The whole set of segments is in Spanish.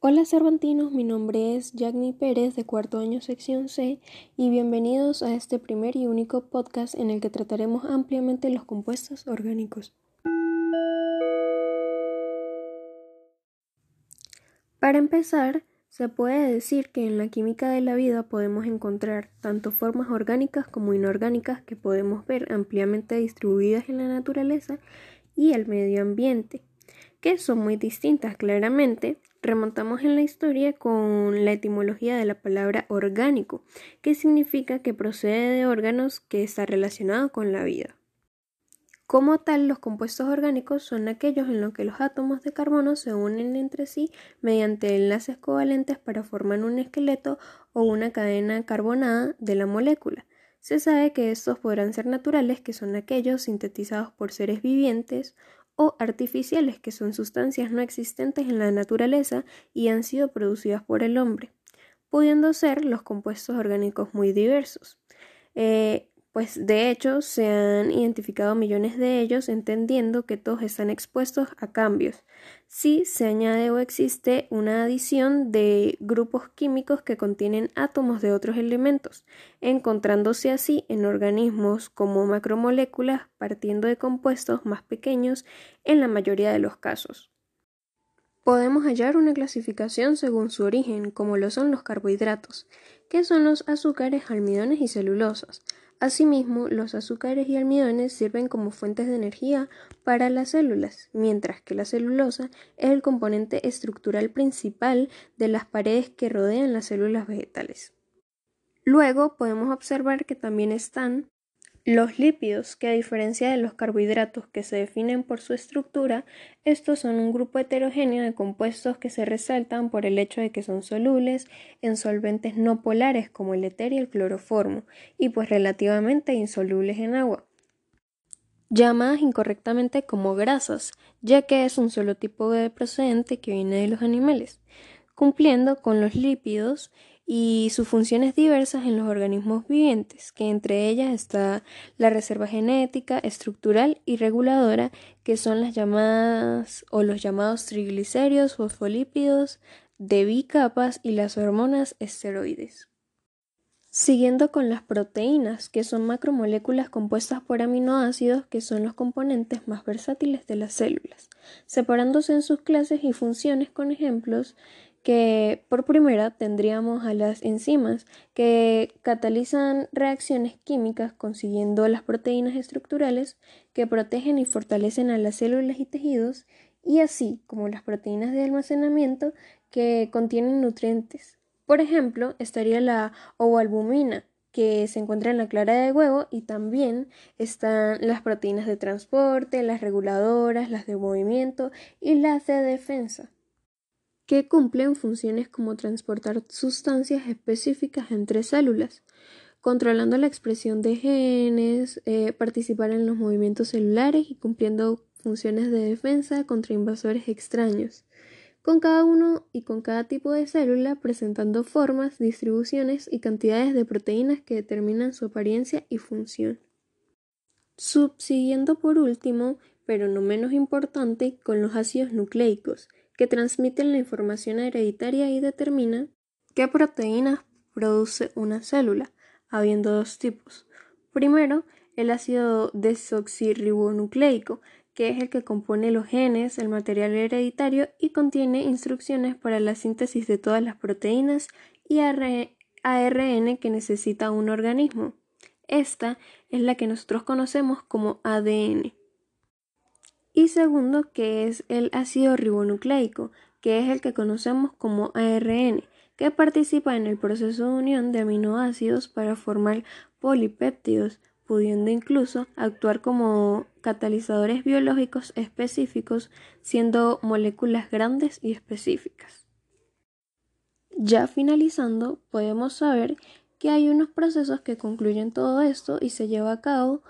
Hola Cervantinos, mi nombre es Jagni Pérez de cuarto año sección C y bienvenidos a este primer y único podcast en el que trataremos ampliamente los compuestos orgánicos. Para empezar, se puede decir que en la química de la vida podemos encontrar tanto formas orgánicas como inorgánicas que podemos ver ampliamente distribuidas en la naturaleza y el medio ambiente, que son muy distintas claramente, remontamos en la historia con la etimología de la palabra orgánico, que significa que procede de órganos que está relacionado con la vida. Como tal, los compuestos orgánicos son aquellos en los que los átomos de carbono se unen entre sí mediante enlaces covalentes para formar un esqueleto o una cadena carbonada de la molécula. Se sabe que estos podrán ser naturales, que son aquellos sintetizados por seres vivientes, o artificiales, que son sustancias no existentes en la naturaleza y han sido producidas por el hombre, pudiendo ser los compuestos orgánicos muy diversos. Eh, pues de hecho se han identificado millones de ellos entendiendo que todos están expuestos a cambios. Si se añade o existe una adición de grupos químicos que contienen átomos de otros elementos, encontrándose así en organismos como macromoléculas partiendo de compuestos más pequeños en la mayoría de los casos. Podemos hallar una clasificación según su origen, como lo son los carbohidratos, que son los azúcares, almidones y celulosas, Asimismo, los azúcares y almidones sirven como fuentes de energía para las células, mientras que la celulosa es el componente estructural principal de las paredes que rodean las células vegetales. Luego podemos observar que también están los lípidos, que a diferencia de los carbohidratos que se definen por su estructura, estos son un grupo heterogéneo de compuestos que se resaltan por el hecho de que son solubles en solventes no polares como el éter y el cloroformo, y pues relativamente insolubles en agua. Llamadas incorrectamente como grasas, ya que es un solo tipo de procedente que viene de los animales, cumpliendo con los lípidos y sus funciones diversas en los organismos vivientes, que entre ellas está la reserva genética, estructural y reguladora, que son las llamadas o los llamados triglicéridos, fosfolípidos, de bicapas y las hormonas esteroides. Siguiendo con las proteínas, que son macromoléculas compuestas por aminoácidos, que son los componentes más versátiles de las células, separándose en sus clases y funciones con ejemplos que por primera tendríamos a las enzimas que catalizan reacciones químicas consiguiendo las proteínas estructurales que protegen y fortalecen a las células y tejidos y así como las proteínas de almacenamiento que contienen nutrientes. Por ejemplo, estaría la ovalbumina que se encuentra en la clara de huevo y también están las proteínas de transporte, las reguladoras, las de movimiento y las de defensa que cumplen funciones como transportar sustancias específicas entre células, controlando la expresión de genes, eh, participar en los movimientos celulares y cumpliendo funciones de defensa contra invasores extraños, con cada uno y con cada tipo de célula presentando formas, distribuciones y cantidades de proteínas que determinan su apariencia y función. Subsiguiendo por último, pero no menos importante, con los ácidos nucleicos, que transmiten la información hereditaria y determina qué proteínas produce una célula, habiendo dos tipos. Primero, el ácido desoxirribonucleico, que es el que compone los genes, el material hereditario y contiene instrucciones para la síntesis de todas las proteínas y ARN que necesita un organismo. Esta es la que nosotros conocemos como ADN y segundo que es el ácido ribonucleico, que es el que conocemos como ARN, que participa en el proceso de unión de aminoácidos para formar polipéptidos, pudiendo incluso actuar como catalizadores biológicos específicos, siendo moléculas grandes y específicas. Ya finalizando, podemos saber que hay unos procesos que concluyen todo esto y se lleva a cabo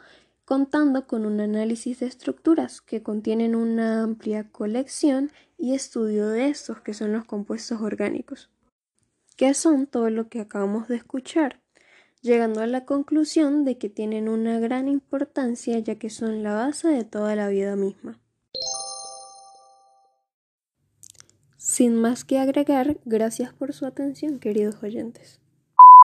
contando con un análisis de estructuras que contienen una amplia colección y estudio de estos que son los compuestos orgánicos, que son todo lo que acabamos de escuchar, llegando a la conclusión de que tienen una gran importancia ya que son la base de toda la vida misma. Sin más que agregar, gracias por su atención, queridos oyentes.